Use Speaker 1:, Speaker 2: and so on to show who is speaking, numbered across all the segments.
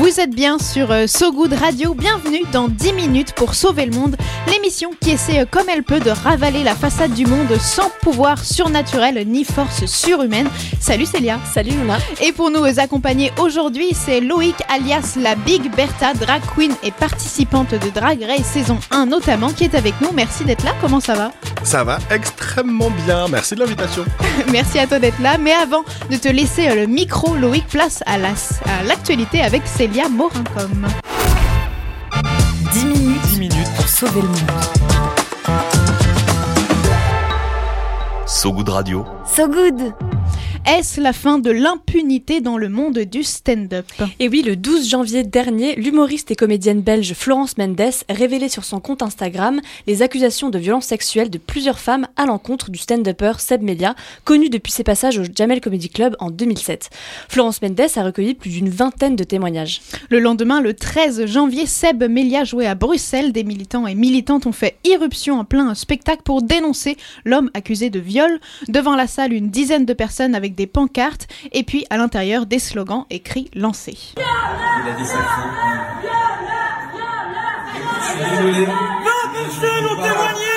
Speaker 1: Vous êtes bien sur euh, So Good Radio, bienvenue dans 10 minutes pour sauver le monde, l'émission qui essaie euh, comme elle peut de ravaler la façade du monde sans pouvoir surnaturel ni force surhumaine. Salut Célia.
Speaker 2: Salut Luna.
Speaker 1: Et pour nous accompagner aujourd'hui, c'est Loïc alias la Big Bertha, drag queen et participante de Drag Race saison 1 notamment, qui est avec nous. Merci d'être là, comment ça va?
Speaker 3: Ça va extrêmement bien, merci de l'invitation.
Speaker 1: Merci à toi d'être là, mais avant de te laisser euh, le micro, Loïc, place à l'actualité avec Célia Morincom.
Speaker 4: 10 minutes, 10 minutes pour sauver le monde.
Speaker 5: So Good Radio.
Speaker 4: So Good
Speaker 1: est-ce la fin de l'impunité dans le monde du stand-up?
Speaker 2: Et oui, le 12 janvier dernier, l'humoriste et comédienne belge Florence Mendes révélait sur son compte Instagram les accusations de violences sexuelles de plusieurs femmes à l'encontre du stand-upper Seb Melia, connu depuis ses passages au Jamel Comedy Club en 2007. Florence Mendes a recueilli plus d'une vingtaine de témoignages.
Speaker 1: Le lendemain, le 13 janvier, Seb Melia jouait à Bruxelles. Des militants et militantes ont fait irruption en plein spectacle pour dénoncer l'homme accusé de viol. Devant la salle, une dizaine de personnes avec des pancartes et puis à l'intérieur des slogans écrits lancés. Il a dit ça
Speaker 6: Je suis désolé. 20 personnes ont témoigné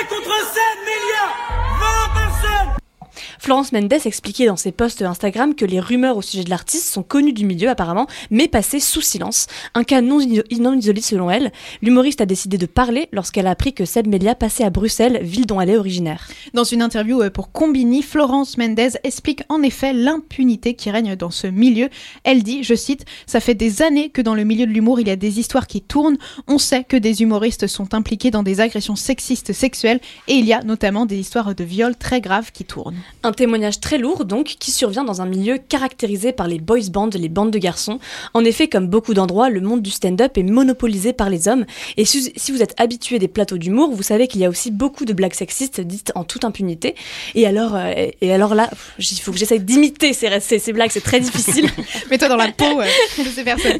Speaker 2: Florence Mendes expliquait dans ses posts Instagram que les rumeurs au sujet de l'artiste sont connues du milieu apparemment, mais passées sous silence. Un cas non, isolé selon elle. L'humoriste a décidé de parler lorsqu'elle a appris que Seb Melia passait à Bruxelles, ville dont elle est originaire.
Speaker 1: Dans une interview euh, pour Combini, Florence Mendes explique en effet l'impunité qui règne dans ce milieu. Elle dit, je cite, Ça fait des années que dans le milieu de l'humour, il y a des histoires qui tournent. On sait que des humoristes sont impliqués dans des agressions sexistes sexuelles et il y a notamment des histoires de viols très graves qui tournent
Speaker 2: témoignage très lourd, donc, qui survient dans un milieu caractérisé par les boys bands, les bandes de garçons. En effet, comme beaucoup d'endroits, le monde du stand-up est monopolisé par les hommes. Et si, vous êtes habitué des plateaux d'humour, vous savez qu'il y a aussi beaucoup de blagues sexistes dites en toute impunité. Et alors, euh, et alors là, il faut que j'essaye d'imiter ces, ces, blagues, c'est très difficile.
Speaker 1: Mets-toi dans la peau de ces personnes.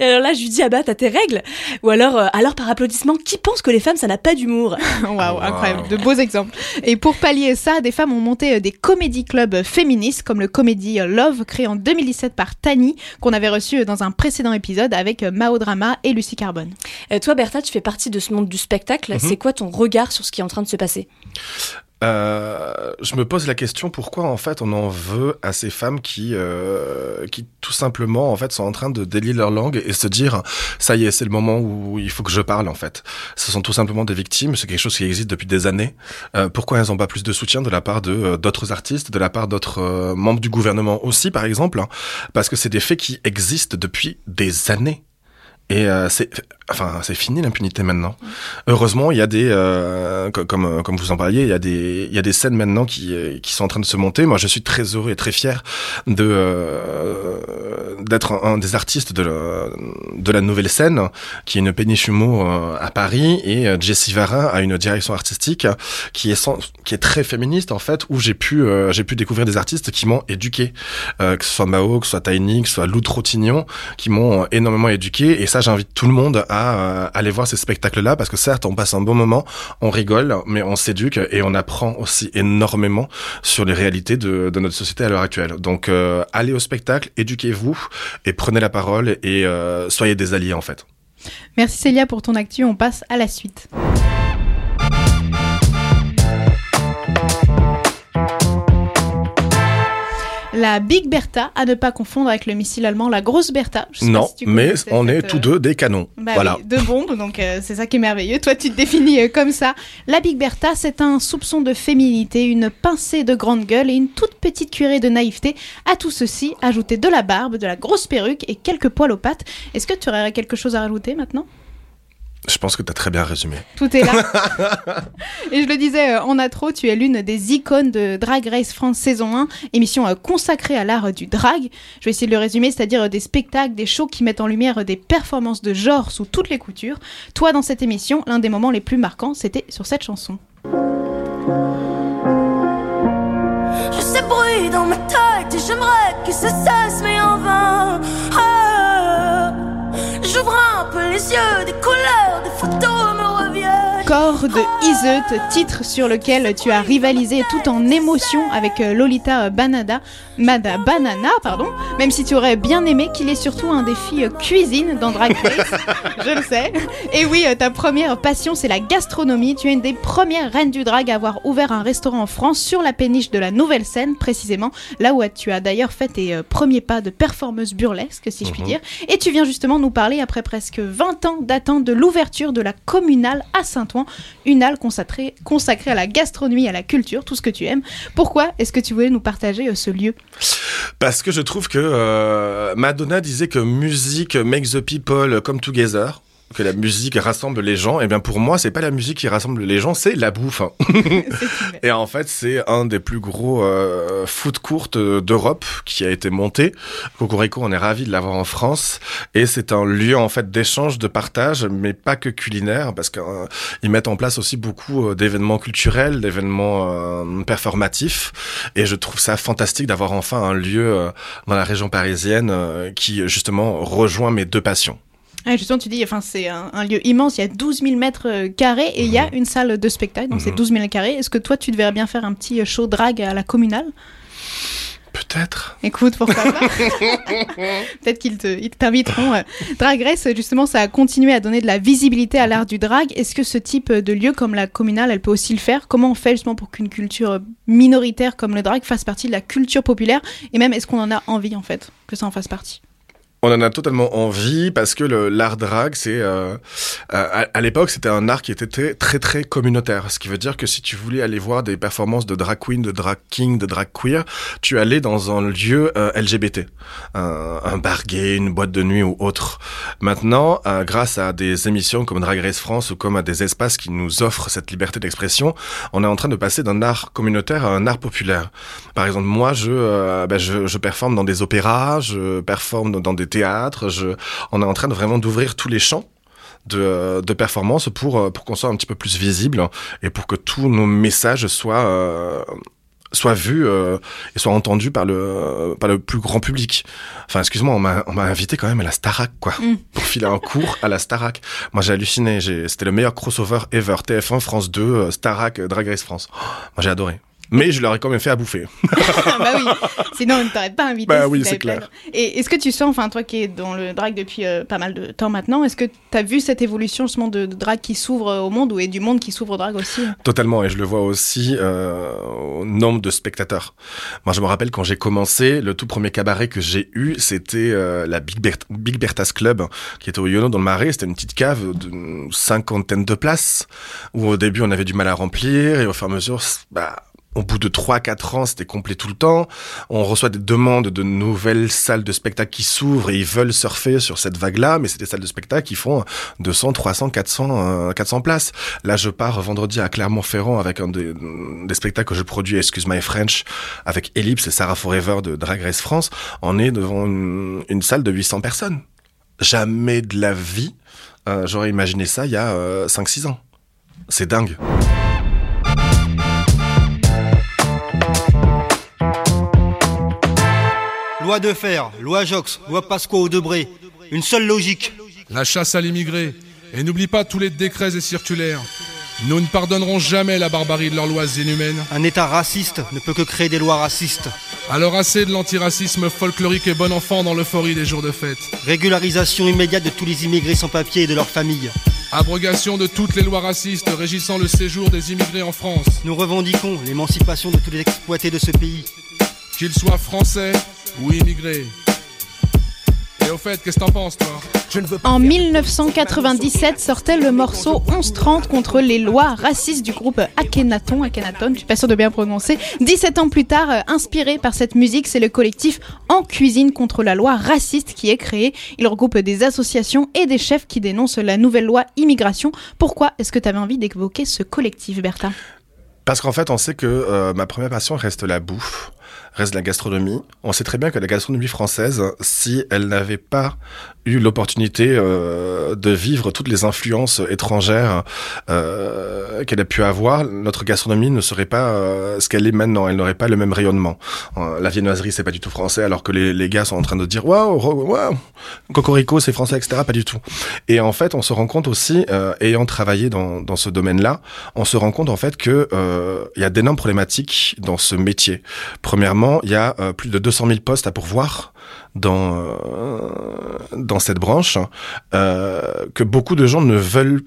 Speaker 2: Et alors là, je lui dis, ah bah, t'as tes règles. Ou alors, euh, alors par applaudissement, qui pense que les femmes, ça n'a pas d'humour?
Speaker 1: Waouh, incroyable, de beaux exemples. Et pour pallier ça, des femmes ont monté des comédie clubs féministes comme le comédie Love créé en 2017 par Tani qu'on avait reçu dans un précédent épisode avec Mao Drama et Lucie Carbone.
Speaker 2: Euh, toi Bertha, tu fais partie de ce monde du spectacle. Mhm. C'est quoi ton regard sur ce qui est en train de se passer?
Speaker 3: Euh, je me pose la question pourquoi en fait on en veut à ces femmes qui euh, qui tout simplement en fait sont en train de délier leur langue et se dire ça y est c'est le moment où il faut que je parle en fait. Ce sont tout simplement des victimes, c'est quelque chose qui existe depuis des années. Euh, pourquoi elles n'ont pas plus de soutien de la part de euh, d'autres artistes, de la part d'autres euh, membres du gouvernement aussi par exemple, hein parce que c'est des faits qui existent depuis des années. Et euh, c'est enfin c'est fini l'impunité maintenant. Heureusement, il y a des euh, comme euh, comme vous en parliez, il y a des il y a des scènes maintenant qui euh, qui sont en train de se monter. Moi, je suis très heureux et très fier de d'être un, des artistes de la, de la nouvelle scène qui est une péniche humour à Paris et Jessie Varin a une direction artistique qui est sans, qui est très féministe en fait où j'ai pu j'ai pu découvrir des artistes qui m'ont éduqué que ce soit Mao, que ce soit Tiny, que ce soit Lou Trottignon qui m'ont énormément éduqué et ça j'invite tout le monde à euh, aller voir ces spectacles-là parce que certes, on passe un bon moment, on rigole, mais on s'éduque et on apprend aussi énormément sur les réalités de, de notre société à l'heure actuelle. Donc, euh, allez au spectacle, éduquez-vous et prenez la parole et euh, soyez des alliés en fait.
Speaker 1: Merci Célia pour ton actu. On passe à la suite. La Big Bertha, à ne pas confondre avec le missile allemand, la grosse Bertha.
Speaker 3: non, mais on est tous deux des canons.
Speaker 1: Bah
Speaker 3: voilà.
Speaker 1: deux bombes, donc euh, c'est ça qui est merveilleux. Toi, tu te définis euh, comme ça. La Big Bertha, c'est un soupçon de féminité, une pincée de grande gueule et une toute petite cuillerée de naïveté. À tout ceci, ajouter de la barbe, de la grosse perruque et quelques poils aux pattes. Est-ce que tu aurais quelque chose à rajouter maintenant?
Speaker 3: Je pense que tu as très bien résumé.
Speaker 1: Tout est là. Et je le disais euh, en intro, tu es l'une des icônes de Drag Race France saison 1, émission euh, consacrée à l'art du drag. Je vais essayer de le résumer, c'est-à-dire euh, des spectacles, des shows qui mettent en lumière des performances de genre sous toutes les coutures. Toi, dans cette émission, l'un des moments les plus marquants, c'était sur cette chanson.
Speaker 7: Je sais bruit dans ma tête et j'aimerais cesse mais en vain Ah, J'ouvre un peu les yeux, des couleurs, des photos
Speaker 1: Corps de Iseut, titre sur lequel tu as rivalisé tout en émotion avec euh, Lolita Banada, Mada Banana, pardon, même si tu aurais bien aimé qu'il ait surtout un défi euh, cuisine dans Drag Race, je le sais. Et oui, euh, ta première passion c'est la gastronomie, tu es une des premières reines du drag à avoir ouvert un restaurant en France sur la péniche de la Nouvelle Scène, précisément, là où tu as d'ailleurs fait tes premiers pas de performeuse burlesque, si je puis
Speaker 3: Mhm.
Speaker 1: dire. Et tu viens justement nous parler, après presque 20 ans d'attente, de l'ouverture de la communale à Saint-Ouen, une halle consacrée, consacrée à la gastronomie, à la culture, tout ce que tu aimes. Pourquoi est-ce que tu voulais nous partager euh, ce lieu?
Speaker 3: Parce que je trouve que euh, Madonna disait que musique make the people come together. Que la musique rassemble les gens, et bien pour moi, c'est pas la musique qui rassemble les gens, c'est la bouffe. et en fait, c'est un des plus gros euh, food courts euh, d'Europe qui a été monté. Cocorico, on est ravi de l'avoir en France, et c'est un lieu en fait d'échange, de partage, mais pas que culinaire, parce qu'ils mettent en place aussi beaucoup euh, d'événements culturels, d'événements euh, performatifs, et je trouve ça fantastique d'avoir enfin un lieu euh, dans la région parisienne euh, qui justement rejoint mes deux passions.
Speaker 1: Ah, justement, tu dis, enfin, c'est un, un lieu immense, il y a 12 000 mètres euh, carrés et il y a une salle de spectacle, donc c'est
Speaker 3: Mhm.
Speaker 1: 12 000 carrés. Est-ce que toi, tu devrais bien faire un petit euh, show drag à la communale?
Speaker 3: Peut-être.
Speaker 1: Écoute, pourquoi pas Peut-être qu'ils te- ils t'inviteront. euh. Drag Race, justement, ça a continué à donner de la visibilité à l'art du drag. Est-ce que ce type de lieu comme la communale, elle peut aussi le faire? Comment on fait justement pour qu'une culture minoritaire comme le drag fasse partie de la culture populaire? Et même, est-ce qu'on en a envie, en fait, que ça en fasse partie?
Speaker 3: On en a totalement envie parce que l'art drag, c'est euh, à, à l'époque, c'était un art qui était très, très communautaire. Ce qui veut dire que si tu voulais aller voir des performances de drag queen, de drag king, de drag queer, tu allais dans un lieu euh, LGBT, un, un bar gay, une boîte de nuit ou autre. Maintenant, euh, grâce à des émissions comme Drag Race France ou comme à des espaces qui nous offrent cette liberté d'expression, on est en train de passer d'un art communautaire à un art populaire. Par exemple, moi, je, ben, je, je performe dans des opéras, je performe dans des théâtres, je, on est en train de vraiment d'ouvrir tous les champs de, de performance pour, euh, pour qu'on soit un petit peu plus visible et pour que tous nos messages soient, euh, soient vus euh, et soient entendus par le, par le plus grand public. Enfin, excuse-moi, on m'a invité quand même à la Starac, quoi,
Speaker 1: Mm.
Speaker 3: pour filer un cours à la Starac. Moi, j'ai halluciné. C'était le meilleur crossover ever. TF1, France 2, euh, Starac, Drag Race France. Oh, moi, j'ai adoré. Mais je leur ai quand même fait à bouffer.
Speaker 1: bah oui, sinon on ne t'aurait pas invité.
Speaker 3: Bah
Speaker 1: si
Speaker 3: oui, c'est clair.
Speaker 1: Et est-ce que tu sens, enfin toi qui es dans le drag depuis euh, pas mal de temps maintenant, est-ce que tu as vu cette évolution justement de, de drag qui s'ouvre euh, au monde ou et du monde qui s'ouvre au drag aussi?
Speaker 3: Totalement, et je le vois aussi euh, au nombre de spectateurs. Moi, je me rappelle quand j'ai commencé, le tout premier cabaret que j'ai eu, c'était euh, la Big, Bert- Big Bertha's Club, qui était au Yono dans le Marais. C'était une petite cave d'une cinquantaine de places, où au début on avait du mal à remplir, et au fur et à mesure, bah, au bout de 3-4 ans, c'était complet tout le temps. On reçoit des demandes de nouvelles salles de spectacle qui s'ouvrent et ils veulent surfer sur cette vague-là, mais c'est des salles de spectacle qui font 200, 300, 400, euh, 400 places. Là, je pars vendredi à Clermont-Ferrand avec un des, spectacles que je produis, Excuse My French, avec Ellipse et Sarah Forever de Drag Race France. On est devant une, une salle de 800 personnes. Jamais de la vie, euh, j'aurais imaginé ça il y a euh, 5-6 ans. C'est dingue.
Speaker 8: Loi de fer, loi Jox, loi Pasqua au Debré. Une seule logique.
Speaker 9: La chasse à l'immigré. Et n'oublie pas tous les décrets et circulaires. Nous ne pardonnerons jamais la barbarie de leurs lois inhumaines.
Speaker 8: Un État raciste ne peut que créer des lois racistes.
Speaker 9: Alors assez de l'antiracisme folklorique et bon enfant dans l'euphorie des jours de fête.
Speaker 8: Régularisation immédiate de tous les immigrés sans papier et de leurs familles.
Speaker 9: Abrogation de toutes les lois racistes régissant le séjour des immigrés en France.
Speaker 8: Nous revendiquons l'émancipation de tous les exploités de ce pays.
Speaker 9: Qu'ils soient français ou immigrés. Et au fait, qu'est-ce que t'en penses, toi?
Speaker 1: En 1997 sortait le morceau 1130 contre les lois racistes du groupe Akhenaton. Akhenaton, je suis pas sûre de bien prononcer. 17 ans plus tard, euh, inspiré par cette musique, c'est le collectif En Cuisine contre la loi raciste qui est créé. Il regroupe des associations et des chefs qui dénoncent la nouvelle loi immigration. Pourquoi est-ce que tu avais envie d'évoquer ce collectif, Bertha?
Speaker 3: Parce qu'en fait, on sait que euh, ma première passion reste la bouffe, reste la gastronomie. On sait très bien que la gastronomie française, si elle n'avait pas eu l'opportunité euh, de vivre toutes les influences étrangères euh, qu'elle a pu avoir, notre gastronomie ne serait pas euh, ce qu'elle est maintenant. Elle n'aurait pas le même rayonnement. La viennoiserie, c'est pas du tout français, alors que les, gars sont en train de dire waouh, waouh, cocorico, c'est français, etc. Pas du tout. Et en fait, on se rend compte aussi, ayant travaillé dans, dans ce domaine-là, on se rend compte en fait que il y a d'énormes problématiques dans ce métier. Premièrement, il y a euh, plus de 200 000 postes à pourvoir dans euh, dans cette branche euh, que beaucoup de gens ne veulent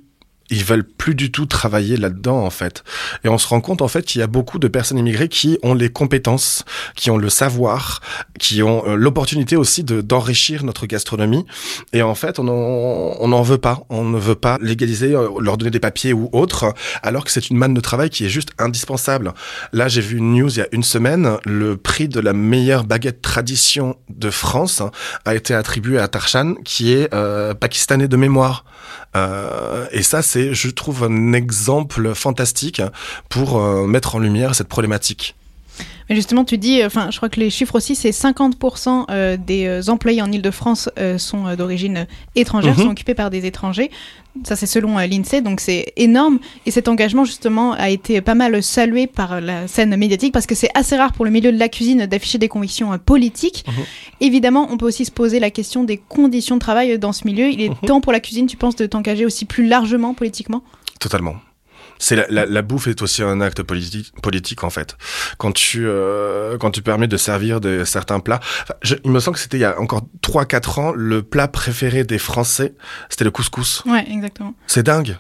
Speaker 3: ils veulent plus du tout travailler là-dedans en fait. Et on se rend compte en fait qu'il y a beaucoup de personnes immigrées qui ont les compétences, qui ont le savoir, qui ont euh, l'opportunité aussi de d'enrichir notre gastronomie. Et en fait, on en, on n'en veut pas. On ne veut pas légaliser, euh, leur donner des papiers ou autre, alors que c'est une manne de travail qui est juste indispensable. Là, j'ai vu une news il y a une semaine, le prix de la meilleure baguette tradition de France a été attribué à Tarshan, qui est euh, pakistanais de mémoire. Euh, et ça, c'est, je trouve, un exemple fantastique pour euh, mettre en lumière cette problématique.
Speaker 1: Justement, tu dis, enfin, je crois que les chiffres aussi, c'est 50% euh, des euh, employés en Ile-de-France euh, sont euh, d'origine euh, étrangère,
Speaker 3: Mhm.
Speaker 1: sont occupés par des étrangers. Ça, c'est selon euh, l'INSEE, donc c'est énorme. Et cet engagement, justement, a été pas mal salué par la scène médiatique parce que c'est assez rare pour le milieu de la cuisine d'afficher des convictions euh, politiques.
Speaker 3: Mhm.
Speaker 1: Évidemment, on peut aussi se poser la question des conditions de travail dans ce milieu. Il est
Speaker 3: Mhm.
Speaker 1: temps pour la cuisine, tu penses, de t'engager aussi plus largement politiquement?
Speaker 3: Totalement. C'est la, la, la bouffe est aussi un acte politique, politique en fait. Quand tu euh, quand tu permets de servir de certains plats, Enfin, je- il me semble que c'était il y a encore 3-4 ans le plat préféré des Français, c'était le couscous.
Speaker 1: Ouais, exactement.
Speaker 3: C'est dingue.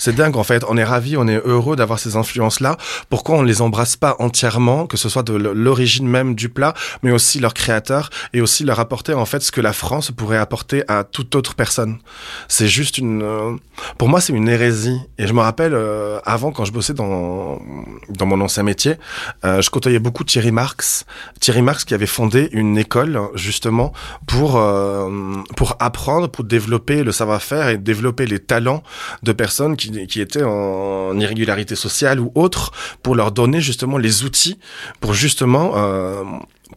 Speaker 3: C'est dingue en fait. On est ravis, on est heureux d'avoir ces influences-là. Pourquoi on les embrasse pas entièrement, que ce soit de l'origine même du plat, mais aussi leur créateur et aussi leur apporter en fait ce que la France pourrait apporter à toute autre personne? C'est juste une, euh, pour moi c'est une hérésie. Et je me rappelle euh, avant quand je bossais dans dans mon ancien métier, euh, je côtoyais beaucoup Thierry Marx. Thierry Marx qui avait fondé une école justement pour euh, pour apprendre, pour développer le savoir-faire et développer les talents de personnes qui, qui étaient en irrégularité sociale ou autre, pour leur donner justement les outils pour justement euh,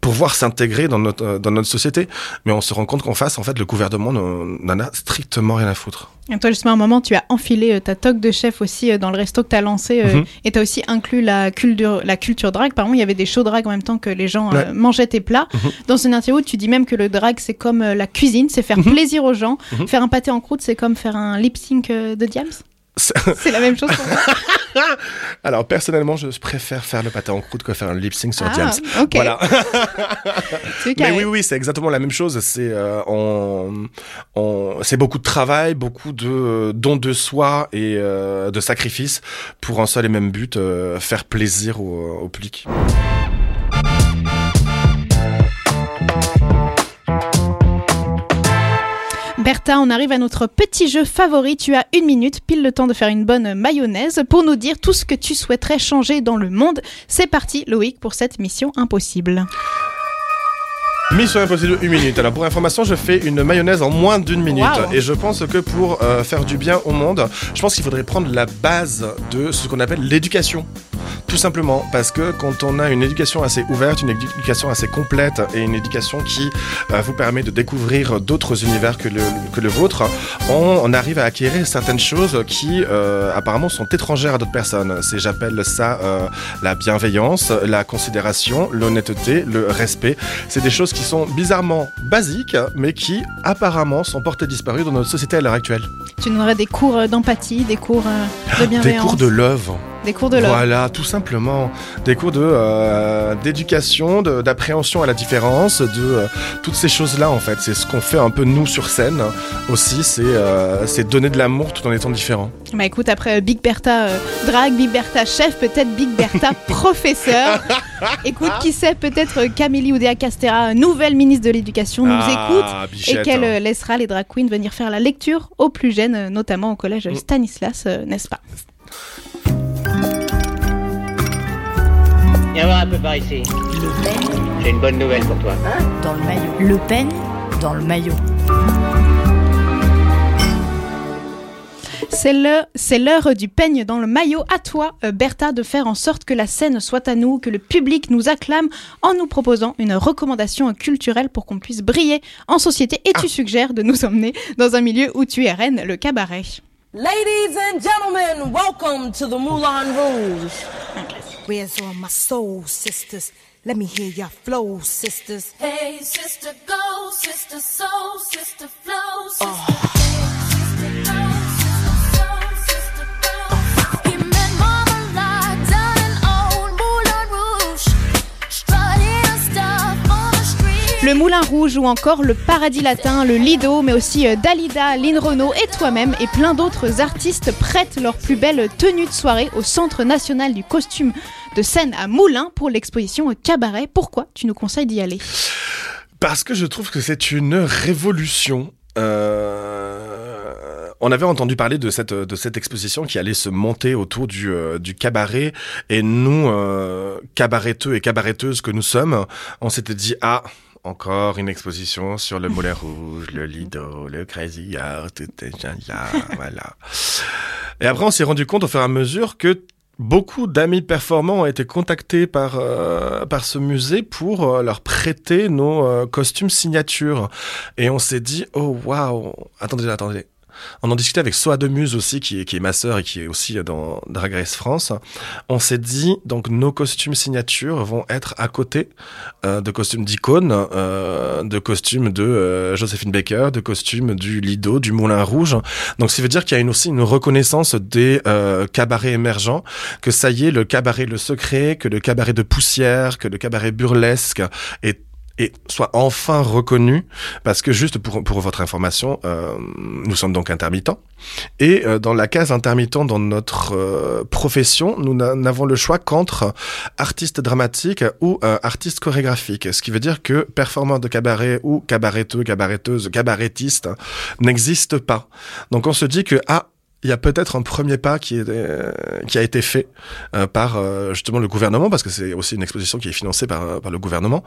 Speaker 3: pouvoir s'intégrer dans notre euh, dans notre société. Mais on se rend compte qu'en face, en fait, le gouvernement n'en a strictement rien à foutre.
Speaker 1: Et toi, justement, à un moment, tu as enfilé euh, ta toque de chef aussi euh, dans le resto que tu as lancé
Speaker 3: Mhm.
Speaker 1: et tu as aussi inclus la culture, la culture drague. Par exemple, il y avait des shows drag en même temps que les gens euh, mangeaient tes plats.
Speaker 3: Mhm.
Speaker 1: Dans une interview, tu dis même que le drag, c'est comme la cuisine, c'est faire plaisir aux gens.
Speaker 3: Mhm.
Speaker 1: Faire un pâté en croûte, c'est comme faire un lip sync de Diams? C'est la même chose.
Speaker 3: Alors personnellement, je préfère faire le pâté en croûte que faire un lip sync sur
Speaker 1: Ah,
Speaker 3: Diams. Voilà. Mais oui, oui, c'est exactement la même chose. C'est euh, on, on, c'est beaucoup de travail, beaucoup de euh, dons de soi et euh, de sacrifices pour un seul et même but, euh, faire plaisir au, au public.
Speaker 1: Bertha, on arrive à notre petit jeu favori. Tu as une minute, pile le temps de faire une bonne mayonnaise pour nous dire tout ce que tu souhaiterais changer dans le monde. C'est parti, Loïc, pour cette mission impossible.
Speaker 3: Mission impossible, une minute. Alors pour information, je fais une mayonnaise en moins d'une minute.
Speaker 1: Wow.
Speaker 3: Et je pense que pour euh, faire du bien au monde, je pense qu'il faudrait prendre la base de ce qu'on appelle l'éducation. Tout simplement parce que quand on a une éducation assez ouverte, une éducation assez complète et une éducation qui euh, vous permet de découvrir d'autres univers que le, que le vôtre, on, on arrive à acquérir certaines choses qui euh, apparemment sont étrangères à d'autres personnes. C'est j'appelle ça la bienveillance, la considération, l'honnêteté, le respect. C'est des choses qui sont bizarrement basiques, mais qui apparemment sont portées disparues dans notre société à l'heure actuelle.
Speaker 1: Tu nous donnerais des cours d'empathie, des cours euh, de
Speaker 3: Des
Speaker 1: bienveillance.
Speaker 3: cours de love.
Speaker 1: Des cours de l'or.
Speaker 3: Voilà, tout simplement. Des cours de euh, d'éducation, d'appréhension à la différence, de euh, toutes ces choses-là en fait. C'est ce qu'on fait un peu nous sur scène aussi, c'est euh, donner de l'amour tout en étant différent.
Speaker 1: Bah écoute, après Big Bertha euh, drague, Big Bertha chef, peut-être Big Bertha professeur. Écoute, qui sait, peut-être Camélie Oudéa Castera, nouvelle ministre de l'Éducation, nous
Speaker 3: Ah,
Speaker 1: écoute et qu'elle
Speaker 3: hein.
Speaker 1: laissera les drag queens venir faire la lecture aux plus jeunes, notamment au collège
Speaker 3: Mm.
Speaker 1: Stanislas, n'est-ce pas?
Speaker 10: Viens voir un peu par ici. J'ai une bonne nouvelle pour toi.
Speaker 4: Dans le maillot. Le peigne dans le maillot.
Speaker 1: C'est le- c'est l'heure du peigne dans le maillot. À toi, euh, Bertha, de faire en sorte que la scène soit à nous, que le public nous acclame en nous proposant une recommandation culturelle pour qu'on puisse briller en société. Et tu suggères de nous emmener dans un milieu où tu es reine, le cabaret.
Speaker 11: Ladies and gentlemen, welcome to the Moulin Rouge.
Speaker 12: Where's all my soul sisters? Let me hear your flow, sisters.
Speaker 7: Hey, sister, go, sister, soul, sister, flow, oh.
Speaker 1: sister. Moulin Rouge ou encore le Paradis Latin, le Lido, mais aussi euh, Dalida, Lynn Renault et toi-même et plein d'autres artistes prêtent leur plus belle tenue de soirée au Centre national du costume de scène à Moulins pour l'exposition Cabaret. Pourquoi tu nous conseilles d'y aller?
Speaker 3: Parce que je trouve que c'est une révolution. Euh, On avait entendu parler de cette, exposition qui allait se monter autour du, euh, cabaret. Et nous, euh, cabareteux et cabaretteuses que nous sommes, on s'était dit, ah, encore une exposition sur le Moulin Rouge, le Lido, le Crazy Art, tout est là, voilà. Et après, on s'est rendu compte au fur et à mesure que Beaucoup d'amis performants ont été contactés par, euh, par ce musée pour euh, leur prêter nos euh, costumes signature. Et on s'est dit, oh waouh, attendez, attendez. On en discutait avec Soa Demuse aussi, qui est, qui est ma sœur et qui est aussi dans Drag Race France. On s'est dit, donc nos costumes signature vont être à côté euh, de costumes d'icônes, euh, de costumes de euh, Joséphine Baker, de costumes du Lido, du Moulin Rouge. Donc, ça veut dire qu'il y a une, aussi une reconnaissance des euh, cabarets émergents, que ça y est, le cabaret Le Secret, que le cabaret de poussière, que le cabaret burlesque est et soit enfin reconnu, parce que juste pour, pour votre information, euh, nous sommes donc intermittents, et euh, dans la case intermittent dans notre euh, profession, nous n'a- n'avons le choix qu'entre artiste dramatique ou euh, artiste chorégraphique, ce qui veut dire que performeur de cabaret ou cabaretteux, cabaretteuse, cabarettiste n'existe pas. Donc on se dit que, ah, il y a peut-être un premier pas qui, est, euh, qui a été fait euh, par euh, justement le gouvernement, parce que c'est aussi une exposition qui est financée par, par le gouvernement.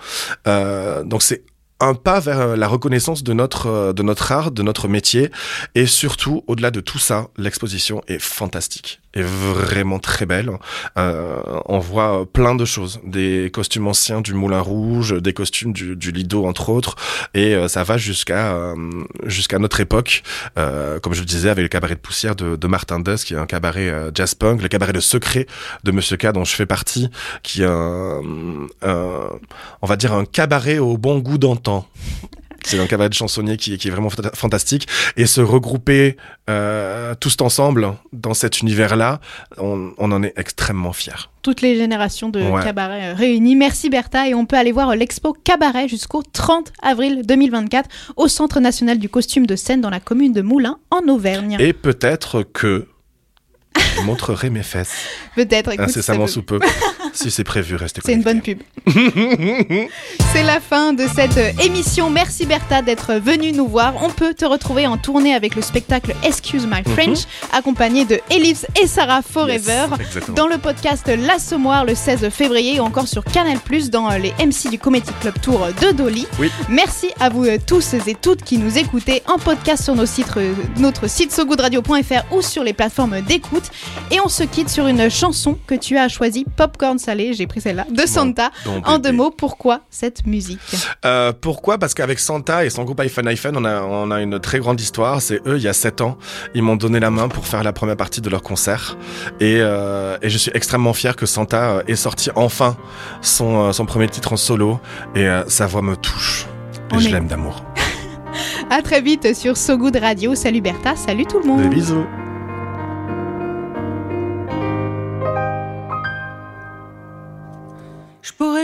Speaker 3: Euh, donc c'est un pas vers euh, la reconnaissance de notre euh, de notre art, de notre métier, et surtout au-delà de tout ça, l'exposition est fantastique, est vraiment très belle. Euh, on voit euh, plein de choses, des costumes anciens du Moulin Rouge, des costumes du, du Lido entre autres, et euh, ça va jusqu'à euh, jusqu'à notre époque, euh, comme je le disais avec le cabaret de poussière de, de Martin Duss, qui est un cabaret euh, jazz punk, le cabaret de secret de Monsieur K dont je fais partie, qui est un, un- on va dire un cabaret au bon goût d'antan. C'est un cabaret de chansonniers qui, qui est vraiment fanta- fantastique. Et se regrouper euh, tous ensemble dans cet univers-là, on, on en est extrêmement fiers.
Speaker 1: Toutes les générations de
Speaker 3: Ouais.
Speaker 1: cabarets euh, réunies. Merci Bertha et on peut aller voir euh, l'expo Cabaret jusqu'au 30 avril 2024 au Centre national du costume de scène dans la commune de Moulins en Auvergne.
Speaker 3: Et peut-être que je montrerai mes fesses.
Speaker 1: Peut-être,
Speaker 3: Incessamment
Speaker 1: ça
Speaker 3: sous peu. si c'est prévu, restez
Speaker 1: C'est une bonne pub. C'est la fin de cette euh, émission. Merci Bertha d'être venue nous voir. On peut te retrouver en tournée avec le spectacle Excuse My French, accompagné de Elise et Sarah Forever,
Speaker 3: Yes,
Speaker 1: dans le podcast L'Assommoir le 16 février, ou encore sur Canal Plus dans euh, les MC du Comedy Club Tour de Dolly.
Speaker 3: Oui.
Speaker 1: Merci à vous euh, tous et toutes qui nous écoutez en podcast sur nos sites, notre site sogoodradio.fr ou sur les plateformes d'écoute. Et on se quitte sur une chanson que tu as choisie, Popcorn Salé, j'ai pris celle-là, de Santa.
Speaker 3: bon
Speaker 1: en deux mots, pourquoi cette musique?
Speaker 3: Euh, pourquoi? Parce qu'avec Santa et son groupe iPhone iPhone, on a, on a une très grande histoire. C'est eux, il y a 7 ans, ils m'ont donné la main pour faire la première partie de leur concert. Et, euh, et je suis extrêmement fier que Santa euh, ait sorti enfin son, son premier titre en solo. Et euh, sa voix me touche. Et
Speaker 1: On
Speaker 3: je
Speaker 1: est-
Speaker 3: l'aime d'amour.
Speaker 1: À très vite sur So Good Radio. Salut Bertha, salut tout le monde.
Speaker 3: Des bisous.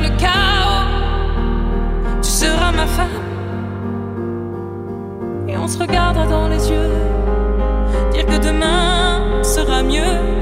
Speaker 13: Le chaos. Tu seras ma femme. Et on se regardera dans les yeux. Dire que demain sera mieux.